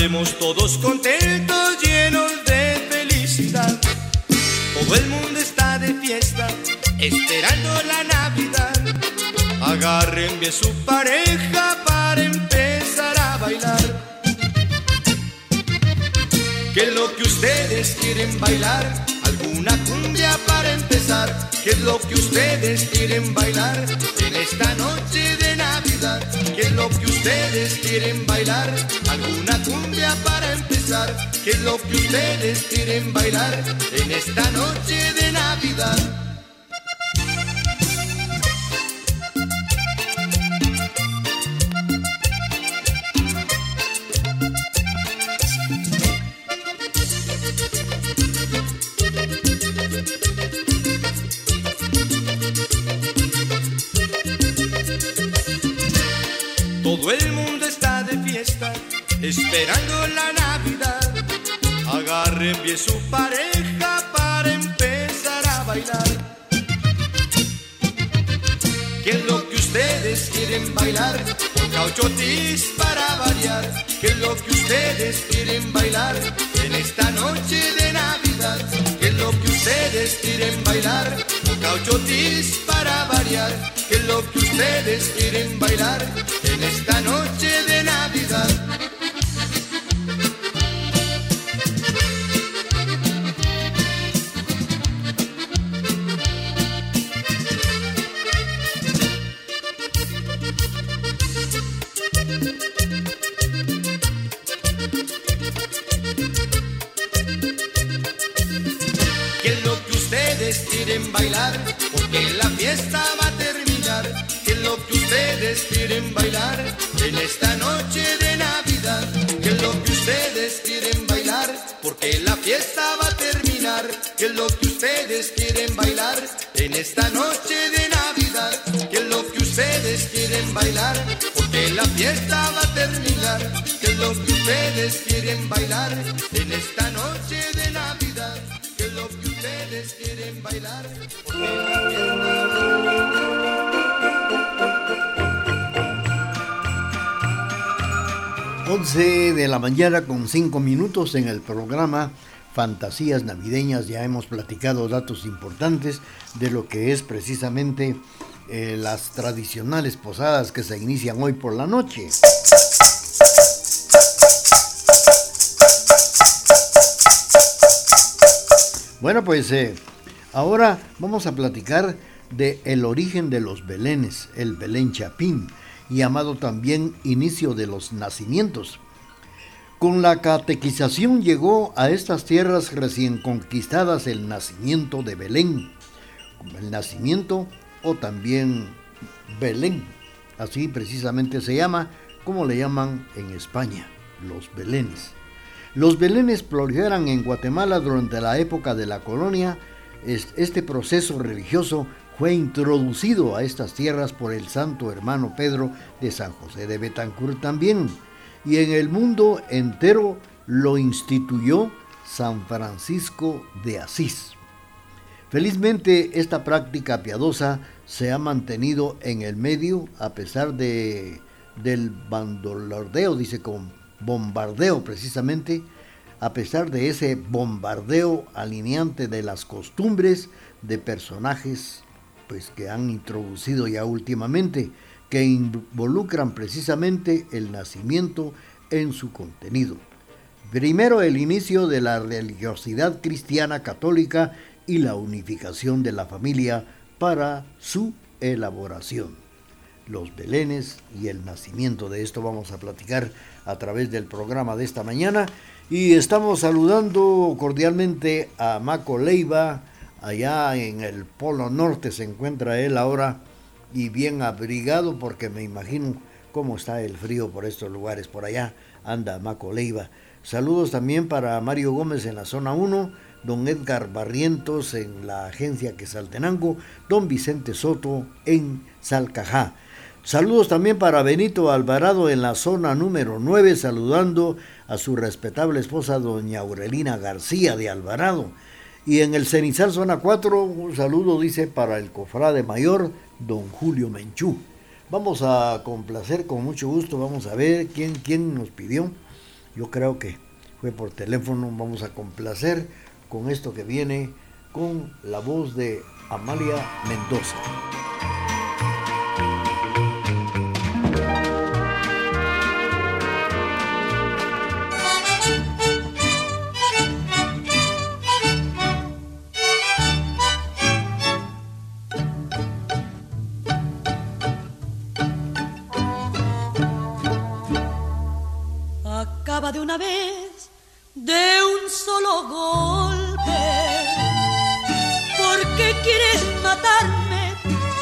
Todos contentos, llenos de felicidad. Todo el mundo está de fiesta, esperando la Navidad. Agarren bien su pareja para empezar a bailar. ¿Qué es lo que ustedes quieren bailar? ¿Alguna cumbia para empezar? ¿Qué es lo que ustedes quieren bailar en esta noche de Navidad? ¿Qué es lo que ustedes quieren bailar? ¿Alguna para empezar? ¿Qué es lo que ustedes quieren bailar en esta noche de Navidad? Esperando la Navidad. Agarren bien su pareja para empezar a bailar. ¿Qué es lo que ustedes quieren bailar? Con cauchotis para variar. ¿Qué es lo que ustedes quieren bailar en esta noche de Navidad? ¿Qué es lo que ustedes quieren bailar? Con cauchotis para variar. ¿Qué es lo que ustedes quieren bailar en esta noche mañana con 5 minutos en el programa Fantasías Navideñas. Ya hemos platicado datos importantes de lo que es precisamente eh, las tradicionales posadas que se inician hoy por la noche. Bueno, pues eh, ahora vamos a platicar de el origen de los belenes, el Belén Chapín, llamado también inicio de los nacimientos. Con la catequización llegó a estas tierras recién conquistadas el nacimiento de Belén, el nacimiento o también Belén, así precisamente se llama, como le llaman en España, los belenes. Los belenes proliferan en Guatemala durante la época de la colonia. Este proceso religioso fue introducido a estas tierras por el santo hermano Pedro de San José de Betancourt también. Y en el mundo entero lo instituyó San Francisco de Asís. Felizmente esta práctica piadosa se ha mantenido en el medio a pesar de, del bandolordeo, dice con bombardeo precisamente, a pesar de ese bombardeo alineante de las costumbres de personajes pues que han introducido ya últimamente, que involucran precisamente el nacimiento en su contenido. Primero el inicio de la religiosidad cristiana católica y la unificación de la familia para su elaboración. Los belenes y el nacimiento de esto vamos a platicar a través del programa de esta mañana y estamos saludando cordialmente a Maco Leiva, allá en el Polo Norte se encuentra él ahora y bien abrigado porque me imagino cómo está el frío por estos lugares. Por allá anda Maco Leiva. Saludos también para Mario Gómez en la zona 1, don Edgar Barrientos en la agencia Quesaltenango, don Vicente Soto en Salcajá. Saludos también para Benito Alvarado en la zona número 9, saludando a su respetable esposa doña Aurelina García de Alvarado. Y en el Cenizal zona 4, un saludo dice para el cofrade mayor, don Julio Menchú. Vamos a complacer con mucho gusto, vamos a ver quién, quién nos pidió. Yo creo que fue por teléfono, vamos a complacer con esto que viene con la voz de Amalia Mendoza. Una vez, de un solo golpe. ¿Por qué quieres matarme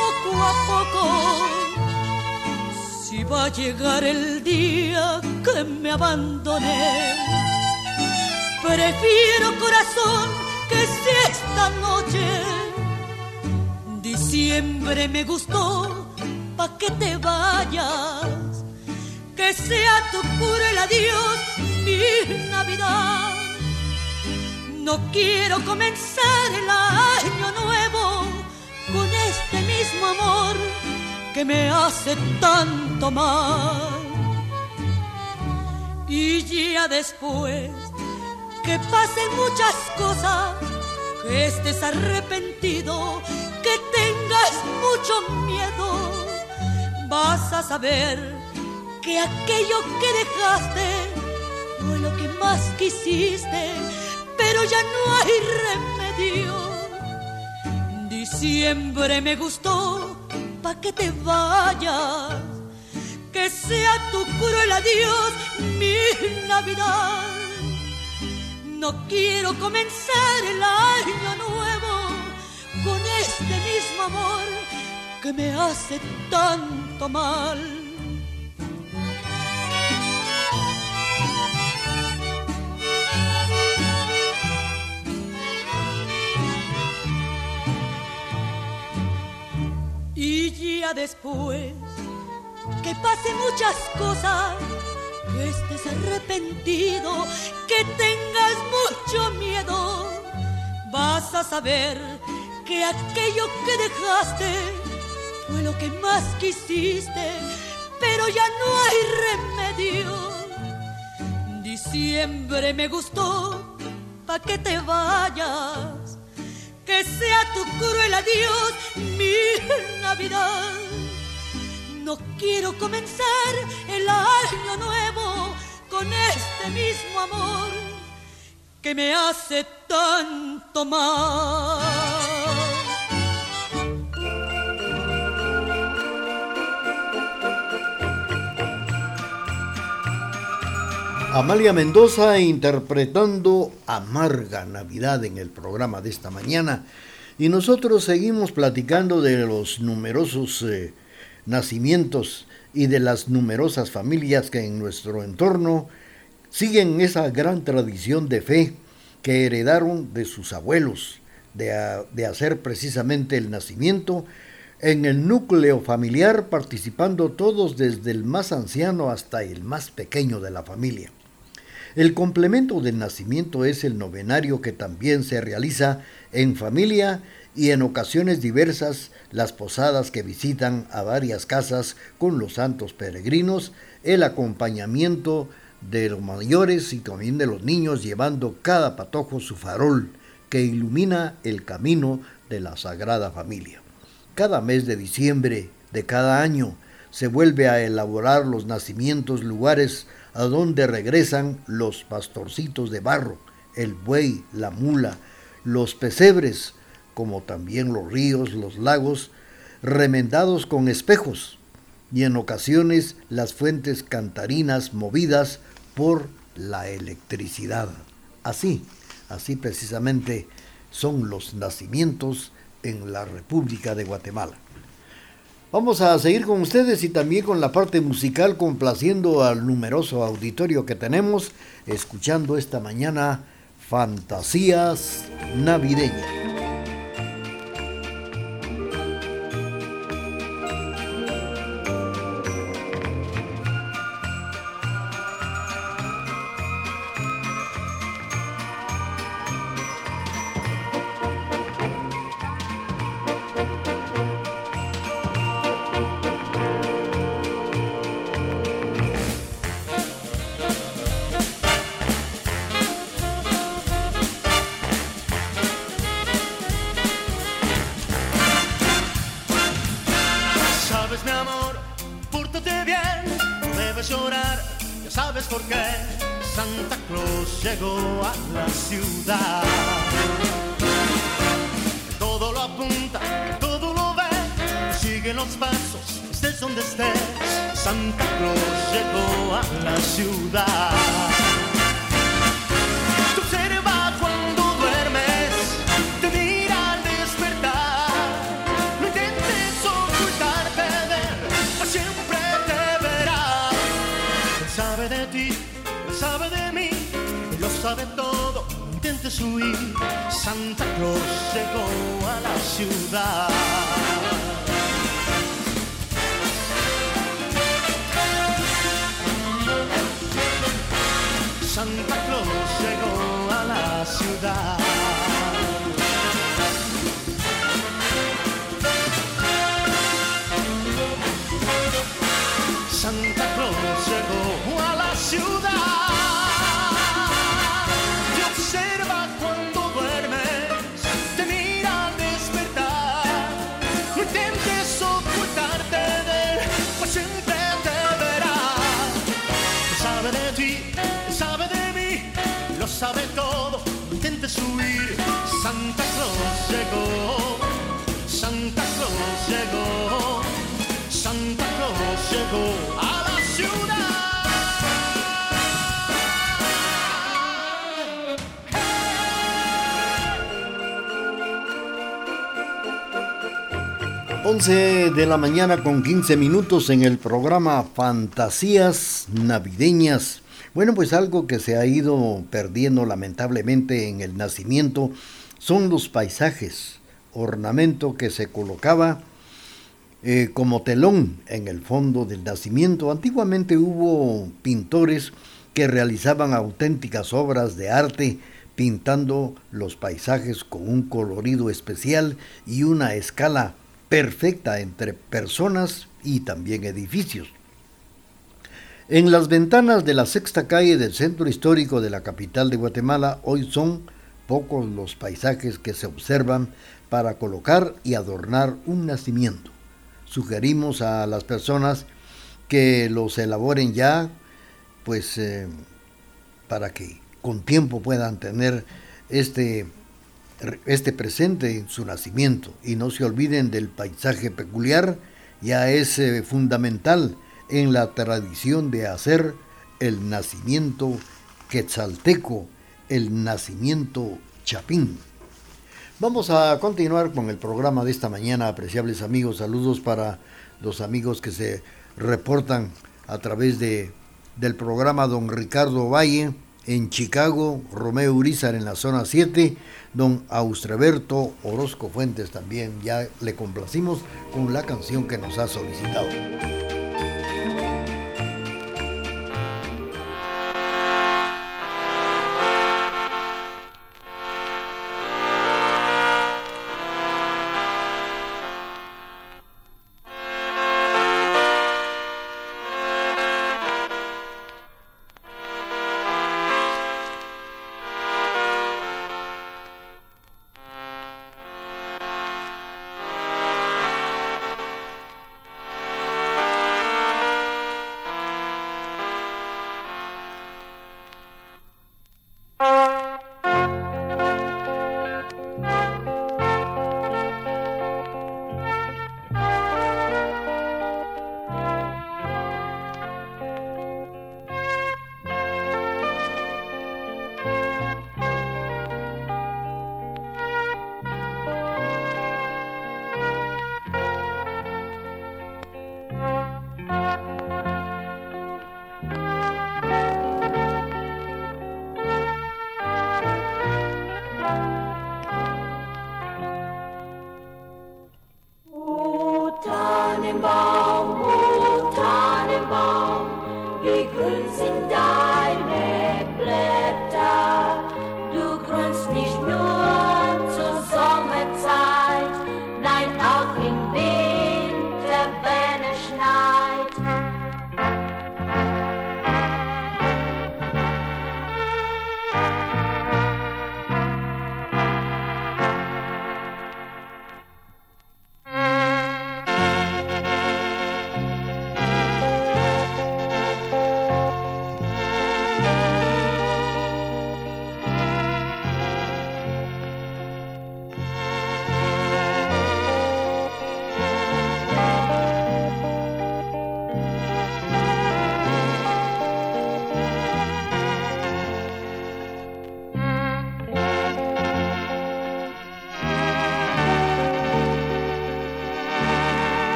poco a poco? Si va a llegar el día que me abandoné, prefiero corazón que si esta noche diciembre me gustó pa' que te vayas que sea tu el adiós mi Navidad. No quiero comenzar el año nuevo con este mismo amor que me hace tanto mal. Y ya después que pasen muchas cosas, que estés arrepentido, que tengas mucho miedo, vas a saber que aquello que dejaste más quisiste, pero ya no hay remedio. Diciembre me gustó, pa' que te vayas, que sea tu cruel adiós mi Navidad. No quiero comenzar el año nuevo con este mismo amor que me hace tanto mal. Ya después que pasen muchas cosas, que estés arrepentido, que tengas mucho miedo, vas a saber que aquello que dejaste fue lo que más quisiste, pero ya no hay remedio. Diciembre me gustó, pa' que te vayas que sea tu cruel adiós mi Navidad. No quiero comenzar el año nuevo con este mismo amor que me hace tanto mal. Amalia Mendoza interpretando Amarga Navidad en el programa de esta mañana. Y nosotros seguimos platicando de los numerosos eh, nacimientos y de las numerosas familias que en nuestro entorno siguen esa gran tradición de fe que heredaron de sus abuelos, de, de hacer precisamente el nacimiento en el núcleo familiar, participando todos desde el más anciano hasta el más pequeño de la familia. El complemento del nacimiento es el novenario que también se realiza en familia y en ocasiones diversas las posadas que visitan a varias casas con los santos peregrinos, el acompañamiento de los mayores y también de los niños llevando cada patojo su farol que ilumina el camino de la Sagrada Familia. Cada mes de diciembre de cada año se vuelve a elaborar los nacimientos, lugares a donde regresan los pastorcitos de barro, el buey, la mula, los pesebres, como también los ríos, los lagos, remendados con espejos, y en ocasiones las fuentes cantarinas movidas por la electricidad. Así, así precisamente son los nacimientos en la República de Guatemala. Vamos a seguir con ustedes y también con la parte musical, complaciendo al numeroso auditorio que tenemos, escuchando esta mañana Fantasías Navideñas. La mañana con 15 minutos en el programa Fantasías Navideñas. Bueno, pues algo que se ha ido perdiendo lamentablemente en el nacimiento son los paisajes, ornamento que se colocaba eh, como telón en el fondo del nacimiento. Antiguamente hubo pintores que realizaban auténticas obras de arte pintando los paisajes con un colorido especial y una escala perfecta entre personas y también edificios. En las ventanas de la sexta calle del centro histórico de la capital de Guatemala hoy son pocos los paisajes que se observan para colocar y adornar un nacimiento sugerimos a las personas que los elaboren ya, pues eh, para que con tiempo puedan tener este, este presente en su nacimiento y no se olviden del paisaje peculiar, ya es eh, fundamental en la tradición de hacer el nacimiento quetzalteco, el nacimiento chapín. Vamos a continuar con el programa de esta mañana, apreciables amigos. Saludos para los amigos que se reportan a través de, del programa Don Ricardo Valle en Chicago, Romeo Urizar en la zona 7, Don Austreberto Orozco Fuentes también. Ya le complacimos con la canción que nos ha solicitado.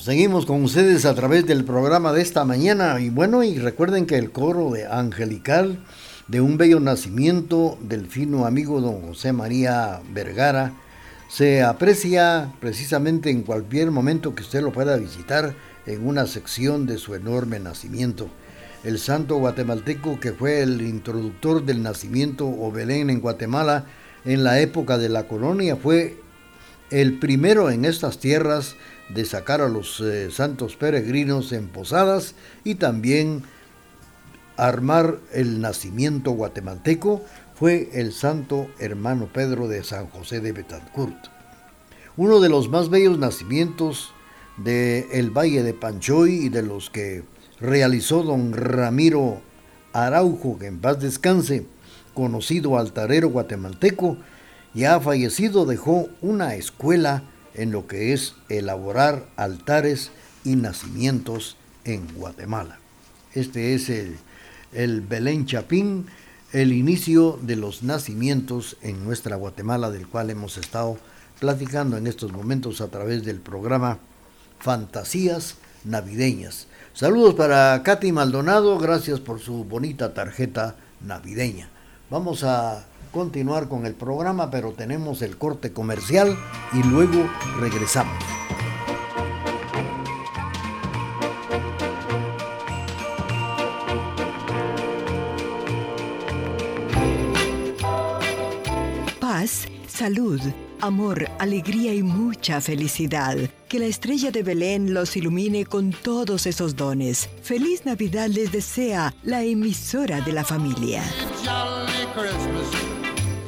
Seguimos con ustedes a través del programa de esta mañana y bueno, y recuerden que el coro de Angelical de un bello nacimiento del fino amigo don José María Vergara se aprecia precisamente en cualquier momento que usted lo pueda visitar en una sección de su enorme nacimiento. El santo guatemalteco que fue el introductor del nacimiento o Belén en Guatemala en la época de la colonia fue el primero en estas tierras de sacar a los eh, santos peregrinos en posadas y también armar el nacimiento guatemalteco fue el santo hermano Pedro de San José de Betancourt. Uno de los más bellos nacimientos del el Valle de Panchoy y de los que realizó don Ramiro Araujo, que en paz descanse, conocido altarero guatemalteco, ya fallecido dejó una escuela en lo que es elaborar altares y nacimientos en Guatemala. Este es el, el Belén Chapín, el inicio de los nacimientos en nuestra Guatemala, del cual hemos estado platicando en estos momentos a través del programa Fantasías Navideñas. Saludos para Katy Maldonado, gracias por su bonita tarjeta navideña. Vamos a continuar con el programa, pero tenemos el corte comercial y luego regresamos. Paz, salud, amor, alegría y mucha felicidad. Que la estrella de Belén los ilumine con todos esos dones. Feliz Navidad les desea la emisora de la familia.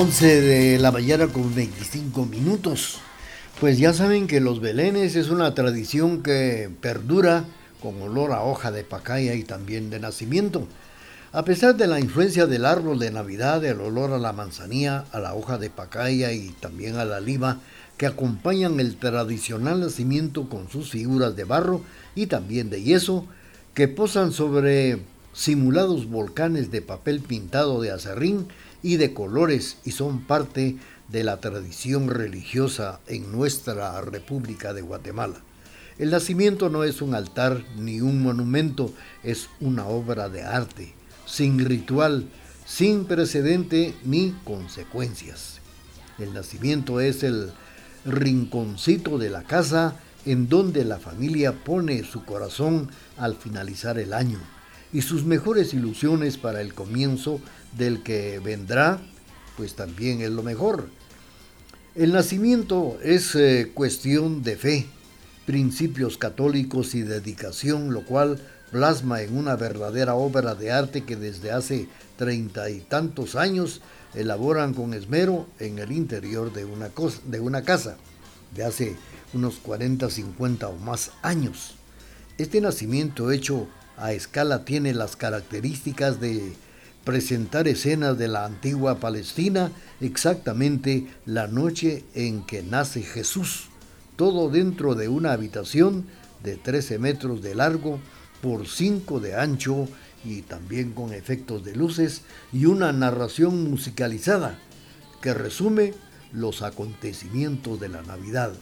De la mañana con 25 minutos. Pues ya saben que los belenes es una tradición que perdura con olor a hoja de pacaya y también de nacimiento. A pesar de la influencia del árbol de Navidad, el olor a la manzanilla, a la hoja de pacaya y también a la lima, que acompañan el tradicional nacimiento con sus figuras de barro y también de yeso, que posan sobre simulados volcanes de papel pintado de acerrín y de colores y son parte de la tradición religiosa en nuestra República de Guatemala. El nacimiento no es un altar ni un monumento, es una obra de arte, sin ritual, sin precedente ni consecuencias. El nacimiento es el rinconcito de la casa en donde la familia pone su corazón al finalizar el año y sus mejores ilusiones para el comienzo del que vendrá, pues también es lo mejor. El nacimiento es eh, cuestión de fe, principios católicos y dedicación, lo cual plasma en una verdadera obra de arte que desde hace treinta y tantos años elaboran con esmero en el interior de una, de una casa de hace unos 40, 50 o más años. Este nacimiento hecho a escala tiene las características de presentar escenas de la antigua Palestina exactamente la noche en que nace Jesús, todo dentro de una habitación de 13 metros de largo por 5 de ancho y también con efectos de luces y una narración musicalizada que resume los acontecimientos de la Navidad.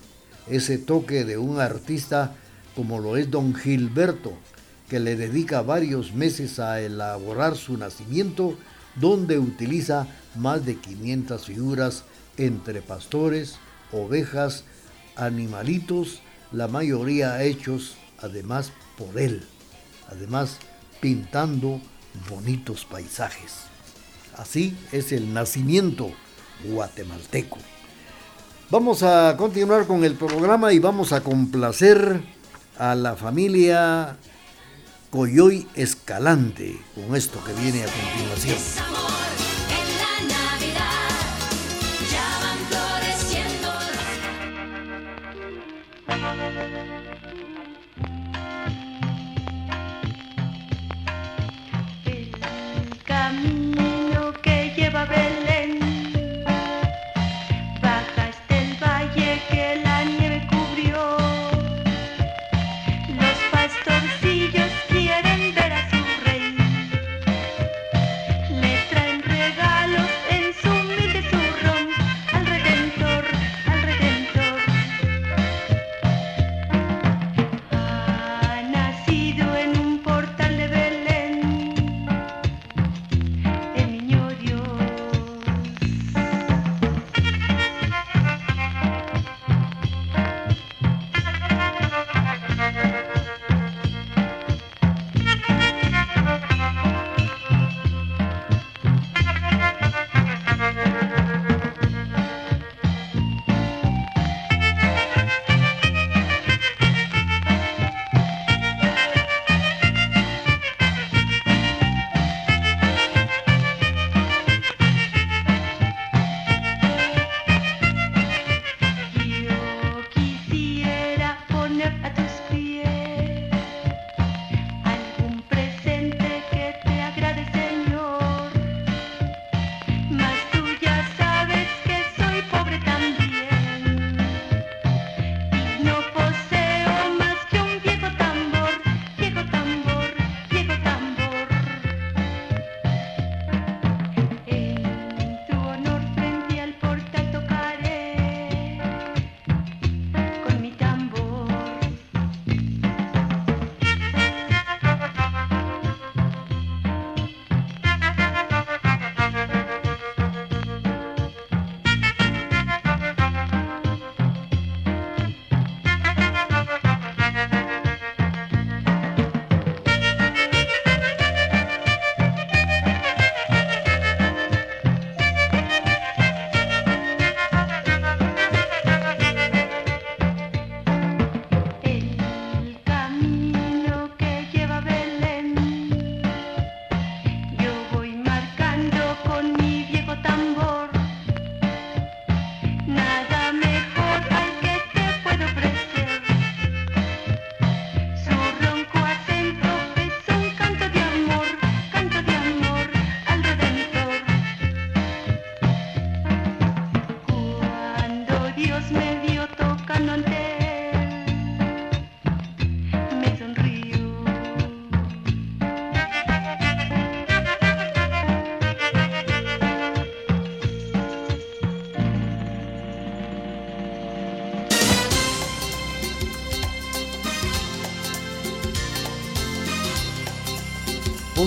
Ese toque de un artista como lo es don Gilberto, que le dedica varios meses a elaborar su nacimiento, donde utiliza más de 500 figuras entre pastores, ovejas, animalitos, la mayoría hechos además por él, además pintando bonitos paisajes. Así es el nacimiento guatemalteco. Vamos a continuar con el programa y vamos a complacer a la familia Coyoy Escalante con esto que viene a continuación.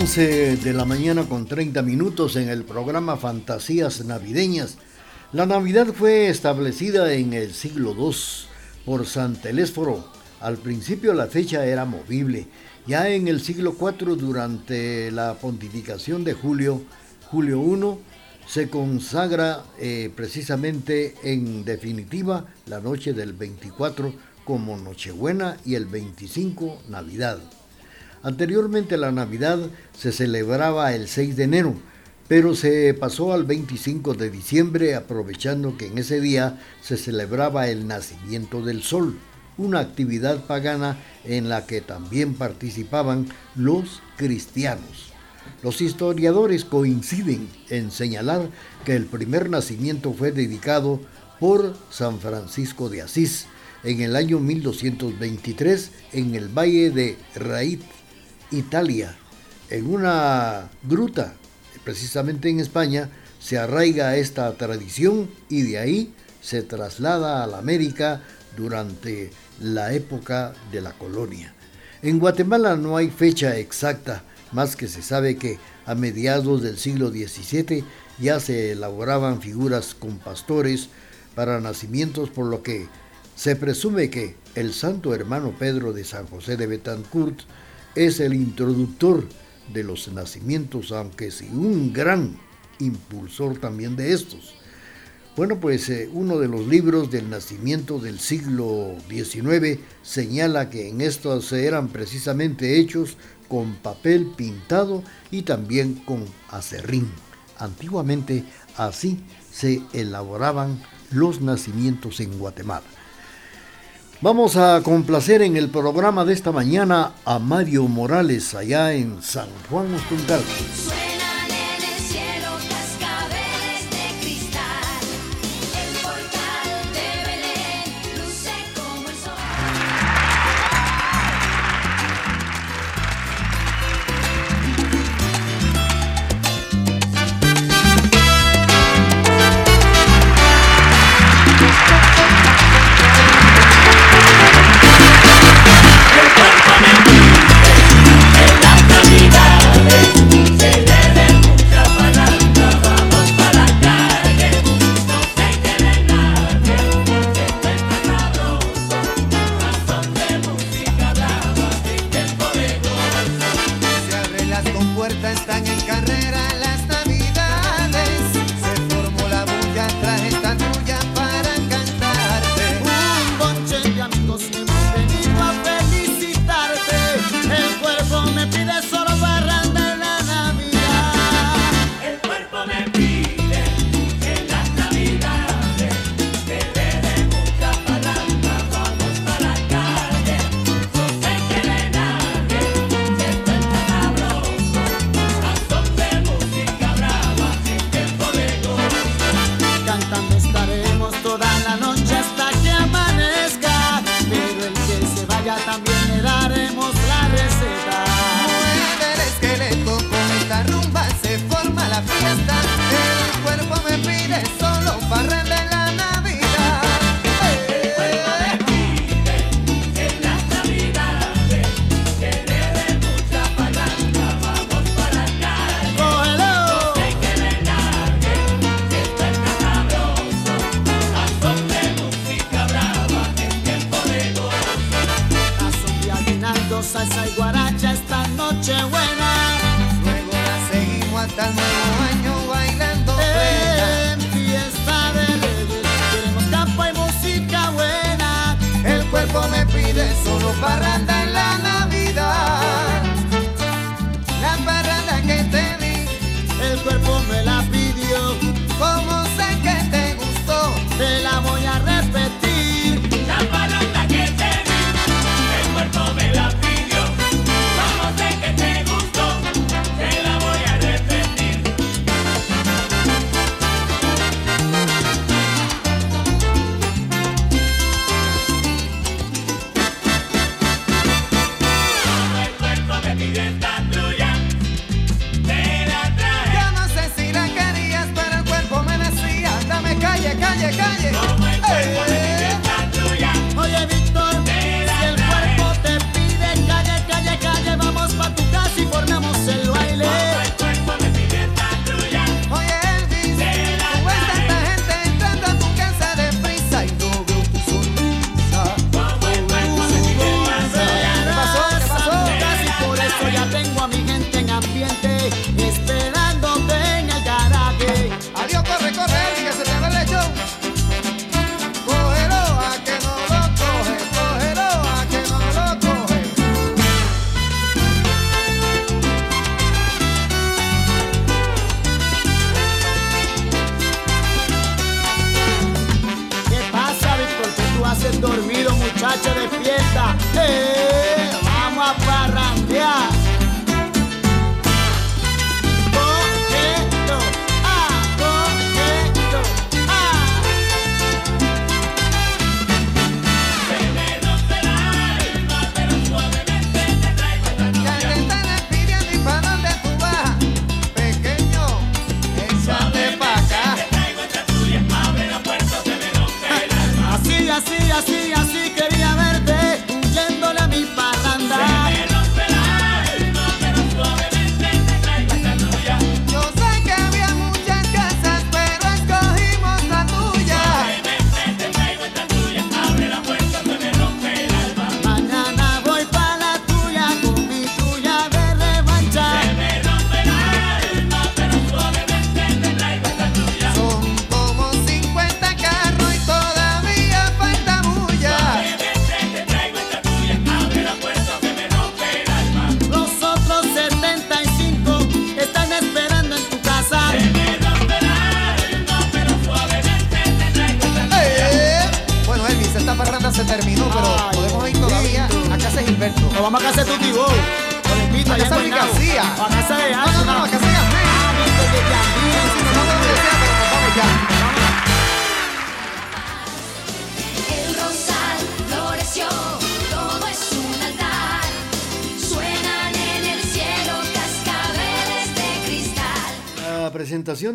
11 de la mañana con 30 minutos en el programa Fantasías Navideñas. La Navidad fue establecida en el siglo II por San Telésforo. Al principio la fecha era movible. Ya en el siglo IV, durante la pontificación de Julio, Julio I, se consagra eh, precisamente en definitiva la noche del 24 como Nochebuena y el 25 Navidad. Anteriormente la Navidad se celebraba el 6 de enero, pero se pasó al 25 de diciembre aprovechando que en ese día se celebraba el nacimiento del sol, una actividad pagana en la que también participaban los cristianos. Los historiadores coinciden en señalar que el primer nacimiento fue dedicado por San Francisco de Asís en el año 1223 en el valle de Raíz Italia, en una gruta, precisamente en España, se arraiga esta tradición y de ahí se traslada a la América durante la época de la colonia. En Guatemala no hay fecha exacta, más que se sabe que a mediados del siglo XVII ya se elaboraban figuras con pastores para nacimientos, por lo que se presume que el santo hermano Pedro de San José de Betancourt es el introductor de los nacimientos, aunque sí un gran impulsor también de estos. Bueno, pues eh, uno de los libros del nacimiento del siglo XIX señala que en estos eran precisamente hechos con papel pintado y también con acerrín. Antiguamente así se elaboraban los nacimientos en Guatemala. Vamos a complacer en el programa de esta mañana a Mario Morales allá en San Juan Ostungal.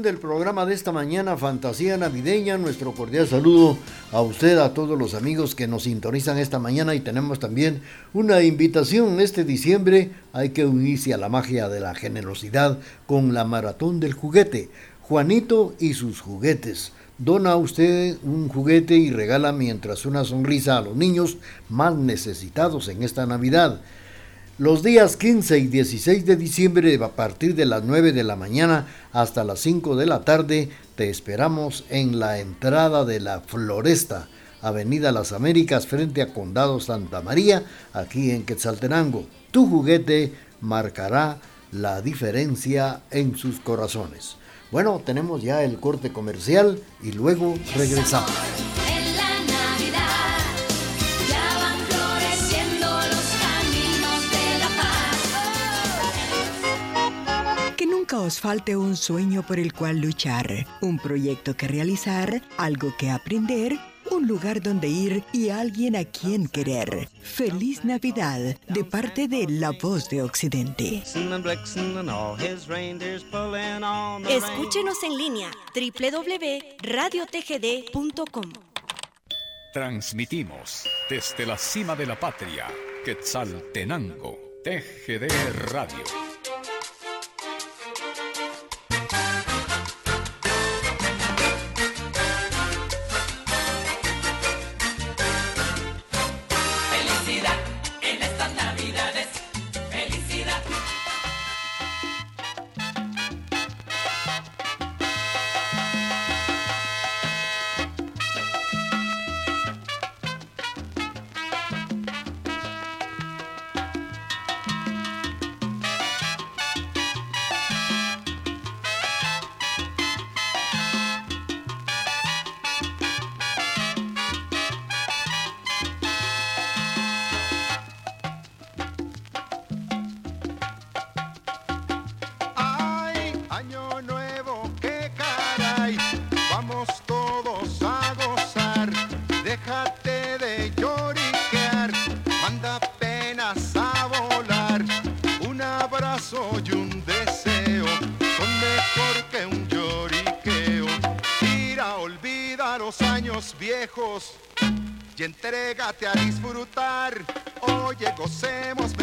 Del programa de esta mañana, Fantasía Navideña, nuestro cordial saludo a usted, a todos los amigos que nos sintonizan esta mañana y tenemos también una invitación este diciembre, hay que unirse a la magia de la generosidad con la maratón del juguete, Juanito y sus juguetes. Dona usted un juguete y regala mientras una sonrisa a los niños más necesitados en esta Navidad. Los días 15 y 16 de diciembre, a partir de las 9 de la mañana hasta las 5 de la tarde, te esperamos en la entrada de la Floresta, Avenida Las Américas, frente a Condado Santa María, aquí en Quetzaltenango. Tu juguete marcará la diferencia en sus corazones. Bueno, tenemos ya el corte comercial y luego regresamos. Os falte un sueño por el cual luchar, un proyecto que realizar, algo que aprender, un lugar donde ir y alguien a quien querer. Feliz Navidad de parte de La Voz de Occidente. Escúchenos en línea www.radiotgd.com. Transmitimos desde la cima de la patria, Quetzaltenango, TGD Radio. Entrégate a disfrutar. Oye, gocemos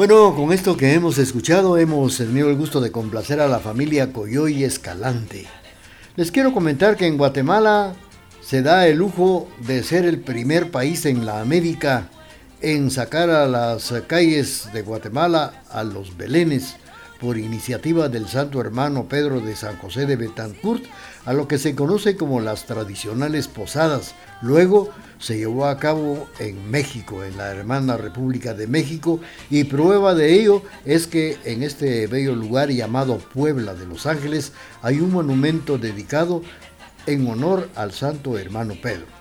Bueno, con esto que hemos escuchado hemos tenido el gusto de complacer a la familia Coyoy Escalante. Les quiero comentar que en Guatemala se da el lujo de ser el primer país en la América en sacar a las calles de Guatemala a los belenes por iniciativa del Santo Hermano Pedro de San José de Betancourt a lo que se conoce como las tradicionales posadas. Luego se llevó a cabo en México, en la hermana República de México, y prueba de ello es que en este bello lugar llamado Puebla de Los Ángeles hay un monumento dedicado en honor al Santo Hermano Pedro.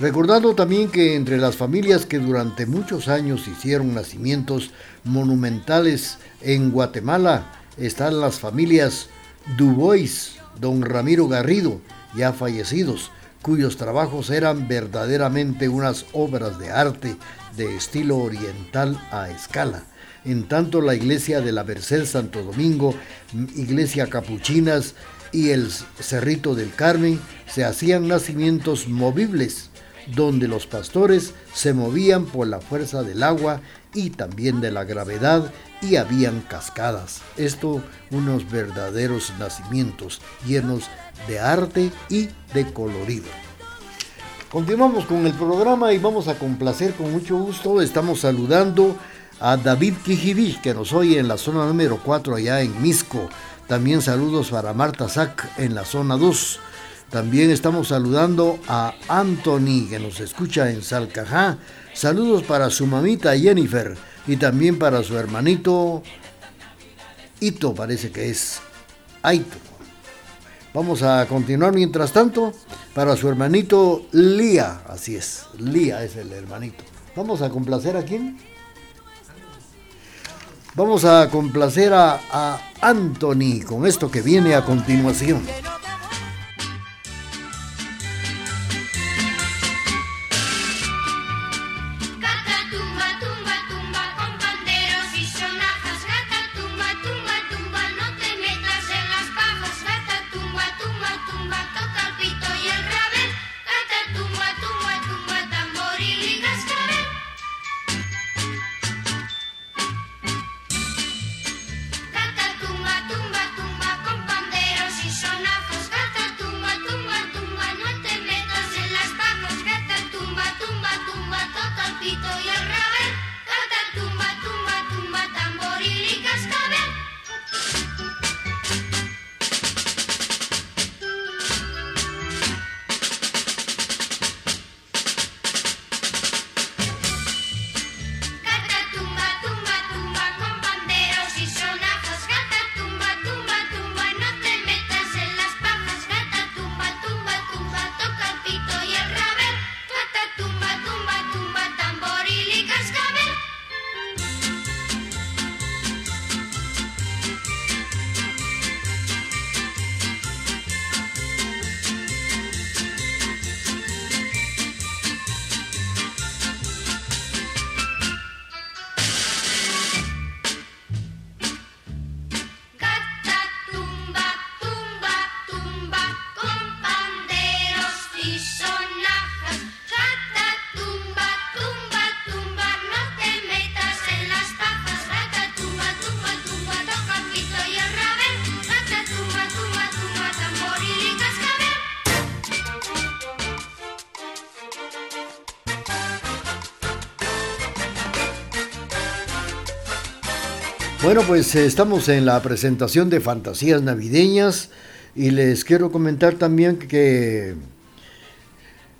Recordando también que entre las familias que durante muchos años hicieron nacimientos monumentales en Guatemala están las familias Dubois, don Ramiro Garrido, ya fallecidos, cuyos trabajos eran verdaderamente unas obras de arte de estilo oriental a escala. En tanto la iglesia de la Merced Santo Domingo, iglesia Capuchinas y el Cerrito del Carmen se hacían nacimientos movibles donde los pastores se movían por la fuerza del agua y también de la gravedad y habían cascadas. Esto unos verdaderos nacimientos llenos de arte y de colorido. Continuamos con el programa y vamos a complacer con mucho gusto. Estamos saludando a David Kijibí, que nos oye en la zona número 4 allá en Misco. También saludos para Marta Sac en la zona 2. También estamos saludando a Anthony, que nos escucha en Salcajá. Saludos para su mamita Jennifer y también para su hermanito Ito, parece que es Aito. Vamos a continuar mientras tanto para su hermanito Lía, así es, Lía es el hermanito. Vamos a complacer a quién? Vamos a complacer a, a Anthony con esto que viene a continuación. Bueno, pues eh, estamos en la presentación de Fantasías Navideñas y les quiero comentar también que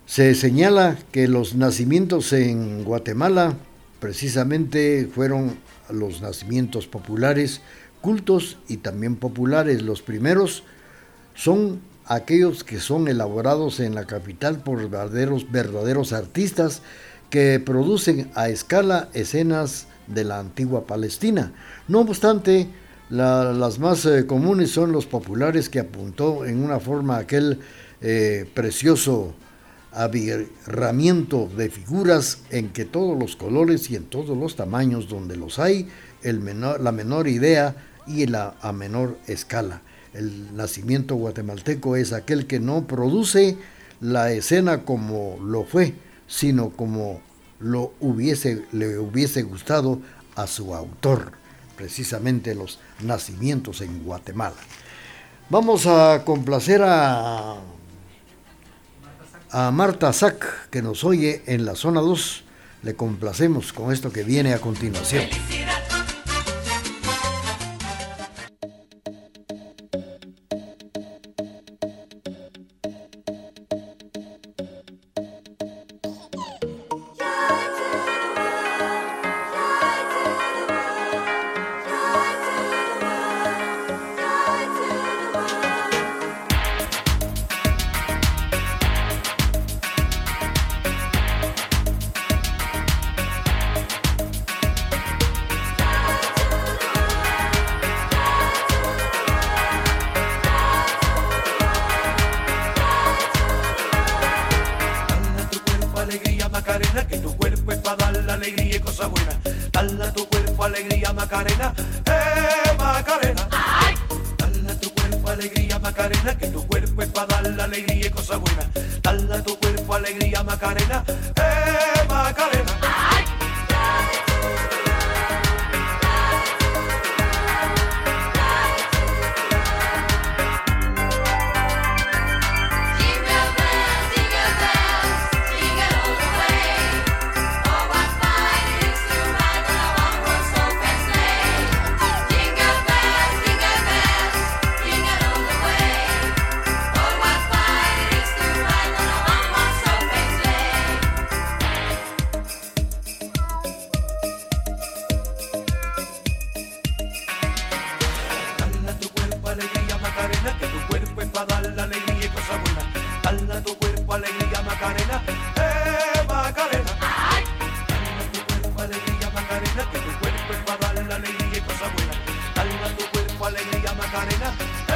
se señala que los nacimientos en Guatemala precisamente fueron los nacimientos populares, cultos y también populares. Los primeros son aquellos que son elaborados en la capital por verdaderos, verdaderos artistas que producen a escala escenas de la antigua Palestina. No obstante, la- las más eh, comunes son los populares que apuntó en una forma aquel eh, precioso abirramiento de figuras en que todos los colores y en todos los tamaños donde los hay, el menor- la menor idea y la a menor escala. El nacimiento guatemalteco es aquel que no produce la escena como lo fue, sino como lo hubiese, le hubiese gustado a su autor, precisamente los nacimientos en Guatemala. Vamos a complacer a, a Marta Sac, que nos oye en la zona 2. Le complacemos con esto que viene a continuación. up.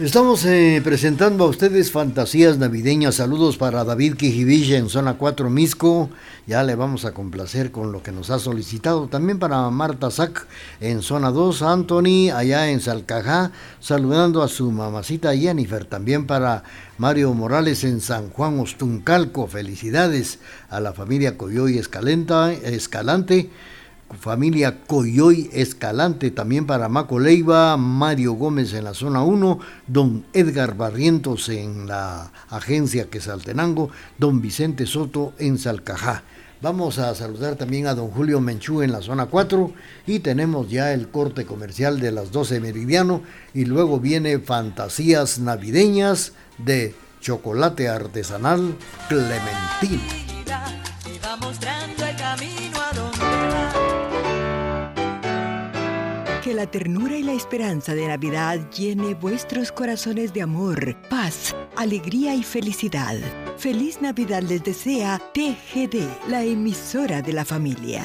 Estamos eh, presentando a ustedes fantasías navideñas. Saludos para David Quijivilla en zona 4 Misco. Ya le vamos a complacer con lo que nos ha solicitado. También para Marta Sac en zona 2. Anthony allá en Salcajá. Saludando a su mamacita Jennifer. También para Mario Morales en San Juan Ostuncalco. Felicidades a la familia Coyoy Escalenta, Escalante familia Coyoy Escalante, también para Maco Leiva, Mario Gómez en la zona 1, don Edgar Barrientos en la agencia Quesaltenango, don Vicente Soto en Salcajá. Vamos a saludar también a don Julio Menchú en la zona 4 y tenemos ya el corte comercial de las 12 meridiano y luego viene Fantasías Navideñas de Chocolate Artesanal Clementín. Que la ternura y la esperanza de Navidad llene vuestros corazones de amor, paz, alegría y felicidad. Feliz Navidad les desea TGD, la emisora de la familia.